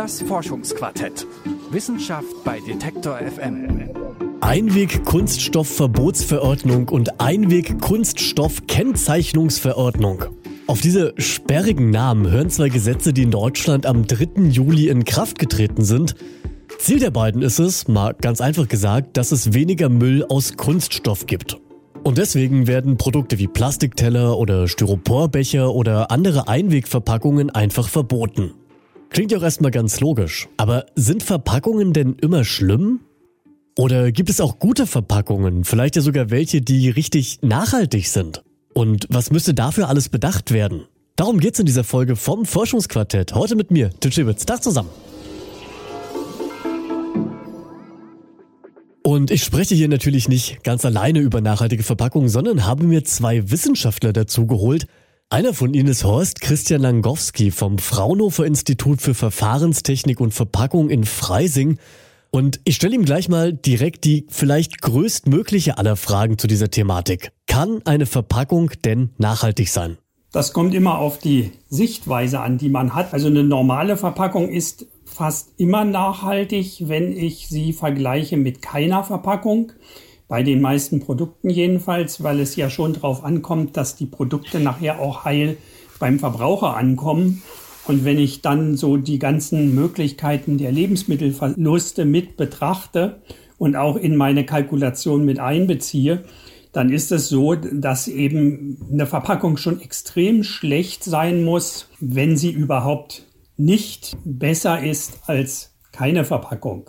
Das Forschungsquartett. Wissenschaft bei Detektor FM. Einweg-Kunststoffverbotsverordnung und Einweg-Kunststoff-Kennzeichnungsverordnung. Auf diese sperrigen Namen hören zwei Gesetze, die in Deutschland am 3. Juli in Kraft getreten sind. Ziel der beiden ist es, mal ganz einfach gesagt, dass es weniger Müll aus Kunststoff gibt. Und deswegen werden Produkte wie Plastikteller oder Styroporbecher oder andere Einwegverpackungen einfach verboten. Klingt ja auch erstmal ganz logisch. Aber sind Verpackungen denn immer schlimm? Oder gibt es auch gute Verpackungen, vielleicht ja sogar welche, die richtig nachhaltig sind? Und was müsste dafür alles bedacht werden? Darum geht's in dieser Folge vom Forschungsquartett. Heute mit mir, Tim. Tag zusammen. Und ich spreche hier natürlich nicht ganz alleine über nachhaltige Verpackungen, sondern habe mir zwei Wissenschaftler dazu geholt. Einer von ihnen ist Horst Christian Langowski vom Fraunhofer Institut für Verfahrenstechnik und Verpackung in Freising. Und ich stelle ihm gleich mal direkt die vielleicht größtmögliche aller Fragen zu dieser Thematik. Kann eine Verpackung denn nachhaltig sein? Das kommt immer auf die Sichtweise an, die man hat. Also eine normale Verpackung ist fast immer nachhaltig, wenn ich sie vergleiche mit keiner Verpackung. Bei den meisten Produkten jedenfalls, weil es ja schon darauf ankommt, dass die Produkte nachher auch heil beim Verbraucher ankommen. Und wenn ich dann so die ganzen Möglichkeiten der Lebensmittelverluste mit betrachte und auch in meine Kalkulation mit einbeziehe, dann ist es so, dass eben eine Verpackung schon extrem schlecht sein muss, wenn sie überhaupt nicht besser ist als keine Verpackung.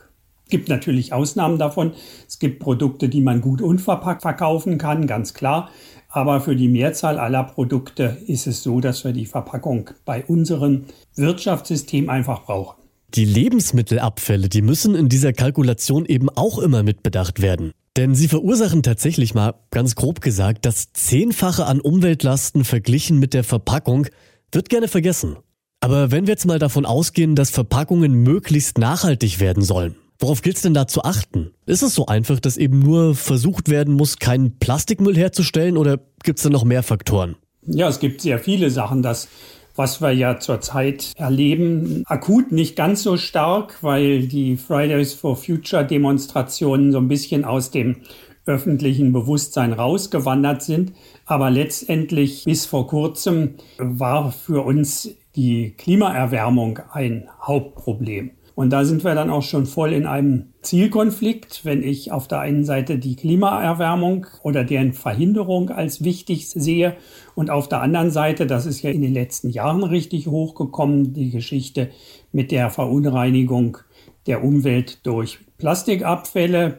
Es gibt natürlich Ausnahmen davon. Es gibt Produkte, die man gut unverpackt verkaufen kann, ganz klar. Aber für die Mehrzahl aller Produkte ist es so, dass wir die Verpackung bei unserem Wirtschaftssystem einfach brauchen. Die Lebensmittelabfälle, die müssen in dieser Kalkulation eben auch immer mitbedacht werden. Denn sie verursachen tatsächlich mal, ganz grob gesagt, das Zehnfache an Umweltlasten verglichen mit der Verpackung, wird gerne vergessen. Aber wenn wir jetzt mal davon ausgehen, dass Verpackungen möglichst nachhaltig werden sollen, worauf gilt es denn da zu achten? Ist es so einfach, dass eben nur versucht werden muss, keinen Plastikmüll herzustellen oder gibt es da noch mehr Faktoren? Ja, es gibt sehr viele Sachen, das was wir ja zurzeit erleben, akut nicht ganz so stark, weil die Fridays for Future Demonstrationen so ein bisschen aus dem öffentlichen Bewusstsein rausgewandert sind. Aber letztendlich bis vor kurzem war für uns die Klimaerwärmung ein Hauptproblem. Und da sind wir dann auch schon voll in einem Zielkonflikt, wenn ich auf der einen Seite die Klimaerwärmung oder deren Verhinderung als wichtig sehe und auf der anderen Seite, das ist ja in den letzten Jahren richtig hochgekommen, die Geschichte mit der Verunreinigung der Umwelt durch Plastikabfälle,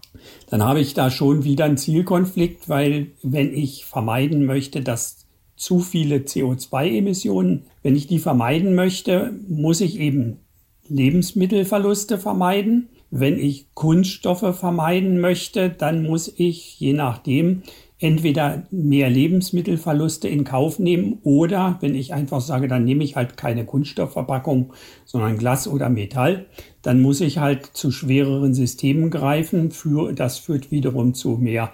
dann habe ich da schon wieder einen Zielkonflikt, weil wenn ich vermeiden möchte, dass zu viele CO2-Emissionen. Wenn ich die vermeiden möchte, muss ich eben Lebensmittelverluste vermeiden. Wenn ich Kunststoffe vermeiden möchte, dann muss ich je nachdem entweder mehr Lebensmittelverluste in Kauf nehmen oder wenn ich einfach sage, dann nehme ich halt keine Kunststoffverpackung, sondern Glas oder Metall, dann muss ich halt zu schwereren Systemen greifen. Für, das führt wiederum zu mehr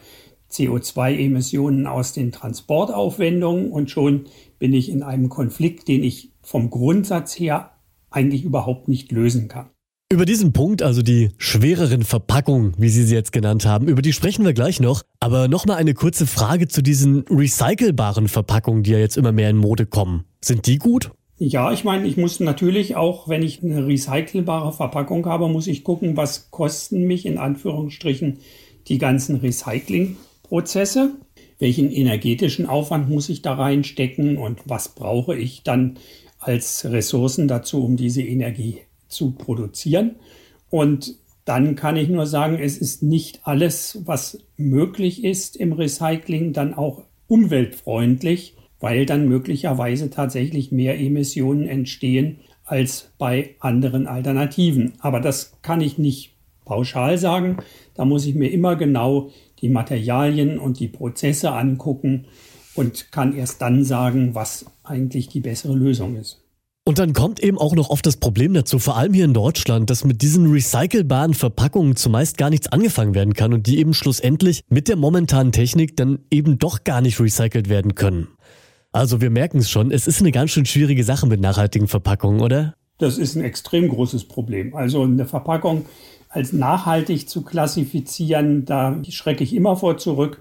CO2-Emissionen aus den Transportaufwendungen und schon bin ich in einem Konflikt, den ich vom Grundsatz her eigentlich überhaupt nicht lösen kann. Über diesen Punkt, also die schwereren Verpackungen, wie Sie sie jetzt genannt haben, über die sprechen wir gleich noch. Aber nochmal eine kurze Frage zu diesen recycelbaren Verpackungen, die ja jetzt immer mehr in Mode kommen. Sind die gut? Ja, ich meine, ich muss natürlich auch, wenn ich eine recycelbare Verpackung habe, muss ich gucken, was kosten mich in Anführungsstrichen die ganzen Recyclingprozesse. Welchen energetischen Aufwand muss ich da reinstecken und was brauche ich dann als Ressourcen dazu, um diese Energie zu produzieren. Und dann kann ich nur sagen, es ist nicht alles, was möglich ist im Recycling, dann auch umweltfreundlich, weil dann möglicherweise tatsächlich mehr Emissionen entstehen als bei anderen Alternativen. Aber das kann ich nicht pauschal sagen. Da muss ich mir immer genau die Materialien und die Prozesse angucken und kann erst dann sagen, was eigentlich die bessere Lösung ist. Und dann kommt eben auch noch oft das Problem dazu, vor allem hier in Deutschland, dass mit diesen recycelbaren Verpackungen zumeist gar nichts angefangen werden kann und die eben schlussendlich mit der momentanen Technik dann eben doch gar nicht recycelt werden können. Also wir merken es schon, es ist eine ganz schön schwierige Sache mit nachhaltigen Verpackungen, oder? Das ist ein extrem großes Problem. Also eine Verpackung als nachhaltig zu klassifizieren, da schrecke ich immer vor zurück.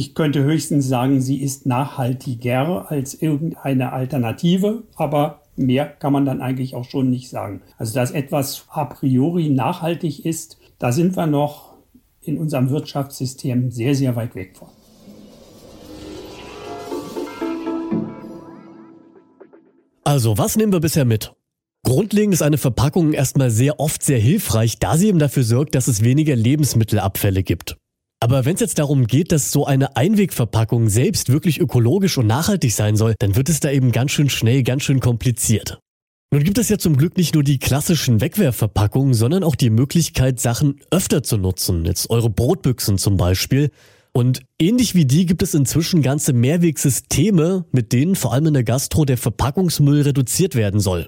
Ich könnte höchstens sagen, sie ist nachhaltiger als irgendeine Alternative, aber mehr kann man dann eigentlich auch schon nicht sagen. Also dass etwas a priori nachhaltig ist, da sind wir noch in unserem Wirtschaftssystem sehr, sehr weit weg von. Also, was nehmen wir bisher mit? Grundlegend ist eine Verpackung erstmal sehr oft sehr hilfreich, da sie eben dafür sorgt, dass es weniger Lebensmittelabfälle gibt. Aber wenn es jetzt darum geht, dass so eine Einwegverpackung selbst wirklich ökologisch und nachhaltig sein soll, dann wird es da eben ganz schön schnell, ganz schön kompliziert. Nun gibt es ja zum Glück nicht nur die klassischen Wegwerfverpackungen, sondern auch die Möglichkeit, Sachen öfter zu nutzen. Jetzt eure Brotbüchsen zum Beispiel. Und ähnlich wie die gibt es inzwischen ganze Mehrwegsysteme, mit denen vor allem in der Gastro der Verpackungsmüll reduziert werden soll.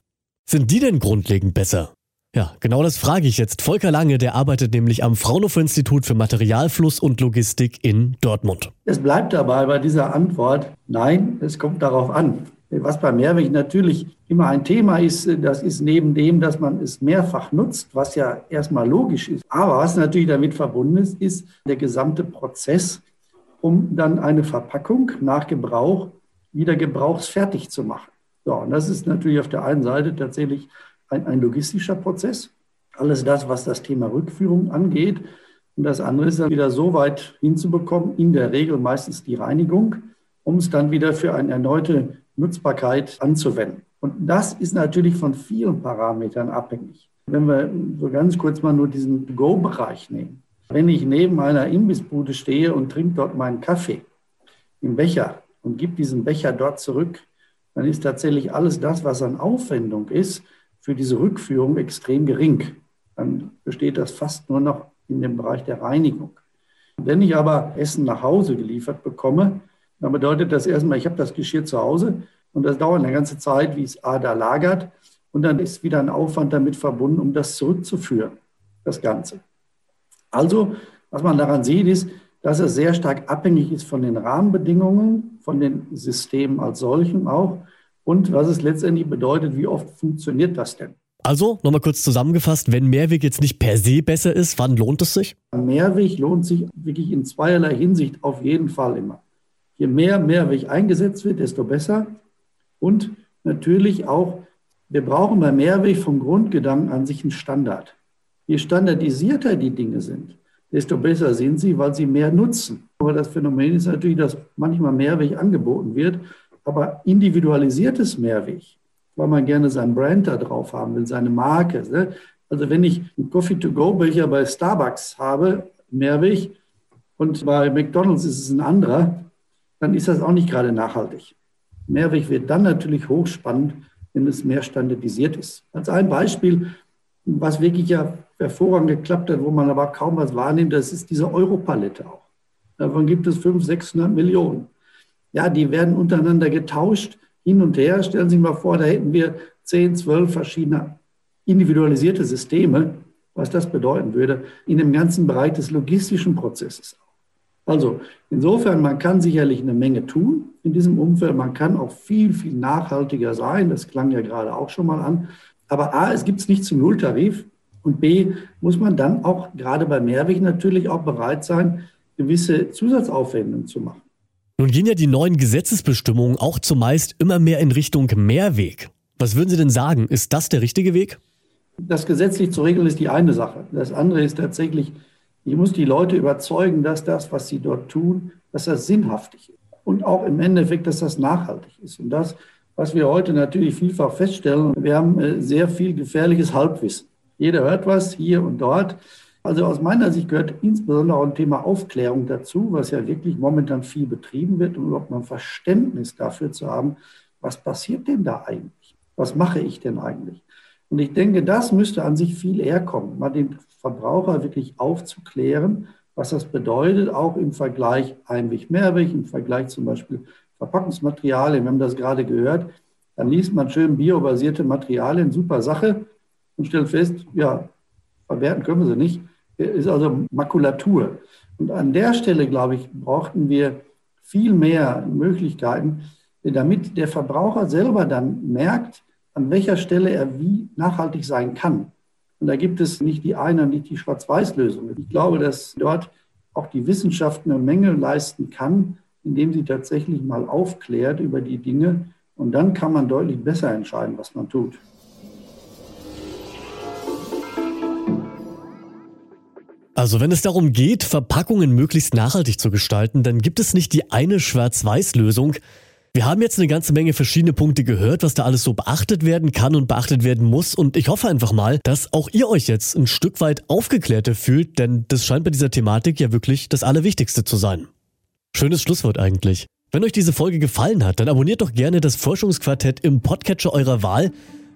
Sind die denn grundlegend besser? Ja, genau das frage ich jetzt. Volker Lange, der arbeitet nämlich am Fraunhofer Institut für Materialfluss und Logistik in Dortmund. Es bleibt dabei bei dieser Antwort, nein, es kommt darauf an. Was bei Mehrweg natürlich immer ein Thema ist, das ist neben dem, dass man es mehrfach nutzt, was ja erstmal logisch ist. Aber was natürlich damit verbunden ist, ist der gesamte Prozess, um dann eine Verpackung nach Gebrauch wieder gebrauchsfertig zu machen. So, und das ist natürlich auf der einen Seite tatsächlich ein, ein logistischer Prozess. Alles das, was das Thema Rückführung angeht. Und das andere ist dann wieder so weit hinzubekommen, in der Regel meistens die Reinigung, um es dann wieder für eine erneute Nutzbarkeit anzuwenden. Und das ist natürlich von vielen Parametern abhängig. Wenn wir so ganz kurz mal nur diesen Go-Bereich nehmen. Wenn ich neben einer Imbissbude stehe und trinke dort meinen Kaffee im Becher und gebe diesen Becher dort zurück, dann ist tatsächlich alles das, was an Aufwendung ist, für diese Rückführung extrem gering. Dann besteht das fast nur noch in dem Bereich der Reinigung. Wenn ich aber Essen nach Hause geliefert bekomme, dann bedeutet das erstmal, ich habe das Geschirr zu Hause und das dauert eine ganze Zeit, wie es A da lagert. Und dann ist wieder ein Aufwand damit verbunden, um das zurückzuführen, das Ganze. Also, was man daran sieht, ist, dass es sehr stark abhängig ist von den Rahmenbedingungen, von den Systemen als solchen auch und was es letztendlich bedeutet, wie oft funktioniert das denn? Also, nochmal kurz zusammengefasst, wenn Mehrweg jetzt nicht per se besser ist, wann lohnt es sich? Mehrweg lohnt sich wirklich in zweierlei Hinsicht auf jeden Fall immer. Je mehr Mehrweg eingesetzt wird, desto besser. Und natürlich auch, wir brauchen bei Mehrweg vom Grundgedanken an sich einen Standard. Je standardisierter die Dinge sind, desto besser sind sie, weil sie mehr nutzen. Aber das Phänomen ist natürlich, dass manchmal Mehrweg angeboten wird aber individualisiertes Mehrweg, weil man gerne sein Brand da drauf haben will, seine Marke. Ne? Also wenn ich einen Coffee-to-go-Becher bei Starbucks habe, Mehrweg, und bei McDonald's ist es ein anderer, dann ist das auch nicht gerade nachhaltig. Mehrweg wird dann natürlich hochspannend, wenn es mehr standardisiert ist. Als ein Beispiel, was wirklich ja hervorragend geklappt hat, wo man aber kaum was wahrnimmt, das ist diese Europalette auch. Davon gibt es 500, 600 Millionen. Ja, die werden untereinander getauscht, hin und her. Stellen Sie sich mal vor, da hätten wir 10, 12 verschiedene individualisierte Systeme, was das bedeuten würde in dem ganzen Bereich des logistischen Prozesses. Also insofern, man kann sicherlich eine Menge tun in diesem Umfeld. Man kann auch viel, viel nachhaltiger sein. Das klang ja gerade auch schon mal an. Aber A, es gibt es nicht zum Nulltarif. Und B, muss man dann auch gerade bei Mehrweg natürlich auch bereit sein, gewisse Zusatzaufwendungen zu machen. Nun gehen ja die neuen Gesetzesbestimmungen auch zumeist immer mehr in Richtung Mehrweg. Was würden Sie denn sagen? Ist das der richtige Weg? Das gesetzlich zu regeln ist die eine Sache. Das andere ist tatsächlich, ich muss die Leute überzeugen, dass das, was sie dort tun, dass das sinnhaftig ist. Und auch im Endeffekt, dass das nachhaltig ist. Und das, was wir heute natürlich vielfach feststellen, wir haben äh, sehr viel gefährliches Halbwissen. Jeder hört was hier und dort. Also aus meiner Sicht gehört insbesondere auch ein Thema Aufklärung dazu, was ja wirklich momentan viel betrieben wird, um überhaupt mal ein Verständnis dafür zu haben, was passiert denn da eigentlich? Was mache ich denn eigentlich? Und ich denke, das müsste an sich viel eher kommen, mal den Verbraucher wirklich aufzuklären, was das bedeutet, auch im Vergleich Einweg, Mehrweg, im Vergleich zum Beispiel Verpackungsmaterialien. Wir haben das gerade gehört. Dann liest man schön biobasierte Materialien, super Sache, und stellt fest, ja, verwerten können wir sie nicht ist also Makulatur. Und an der Stelle, glaube ich, brauchten wir viel mehr Möglichkeiten, damit der Verbraucher selber dann merkt, an welcher Stelle er wie nachhaltig sein kann. Und da gibt es nicht die eine, nicht die Schwarz-Weiß-Lösung. Ich glaube, dass dort auch die Wissenschaft eine Menge leisten kann, indem sie tatsächlich mal aufklärt über die Dinge. Und dann kann man deutlich besser entscheiden, was man tut. Also wenn es darum geht, Verpackungen möglichst nachhaltig zu gestalten, dann gibt es nicht die eine Schwarz-Weiß-Lösung. Wir haben jetzt eine ganze Menge verschiedene Punkte gehört, was da alles so beachtet werden kann und beachtet werden muss. Und ich hoffe einfach mal, dass auch ihr euch jetzt ein Stück weit aufgeklärter fühlt, denn das scheint bei dieser Thematik ja wirklich das Allerwichtigste zu sein. Schönes Schlusswort eigentlich. Wenn euch diese Folge gefallen hat, dann abonniert doch gerne das Forschungsquartett im Podcatcher eurer Wahl.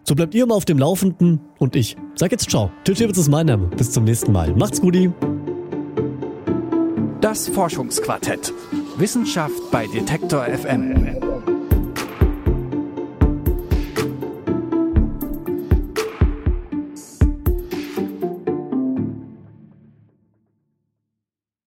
So bleibt ihr immer auf dem Laufenden und ich sag jetzt ciao. Tiltewitz ist mein Name. Bis zum nächsten Mal. Macht's gut. Das Forschungsquartett. Wissenschaft bei Detektor FM.